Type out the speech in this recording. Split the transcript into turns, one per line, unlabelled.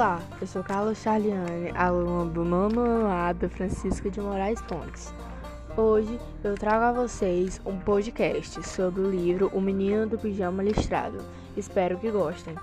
Olá, eu sou Carlos Charliane, aluno do nono A da Francisca de Moraes Pontes. Hoje eu trago a vocês um podcast sobre o livro O Menino do Pijama Listrado. Espero que gostem.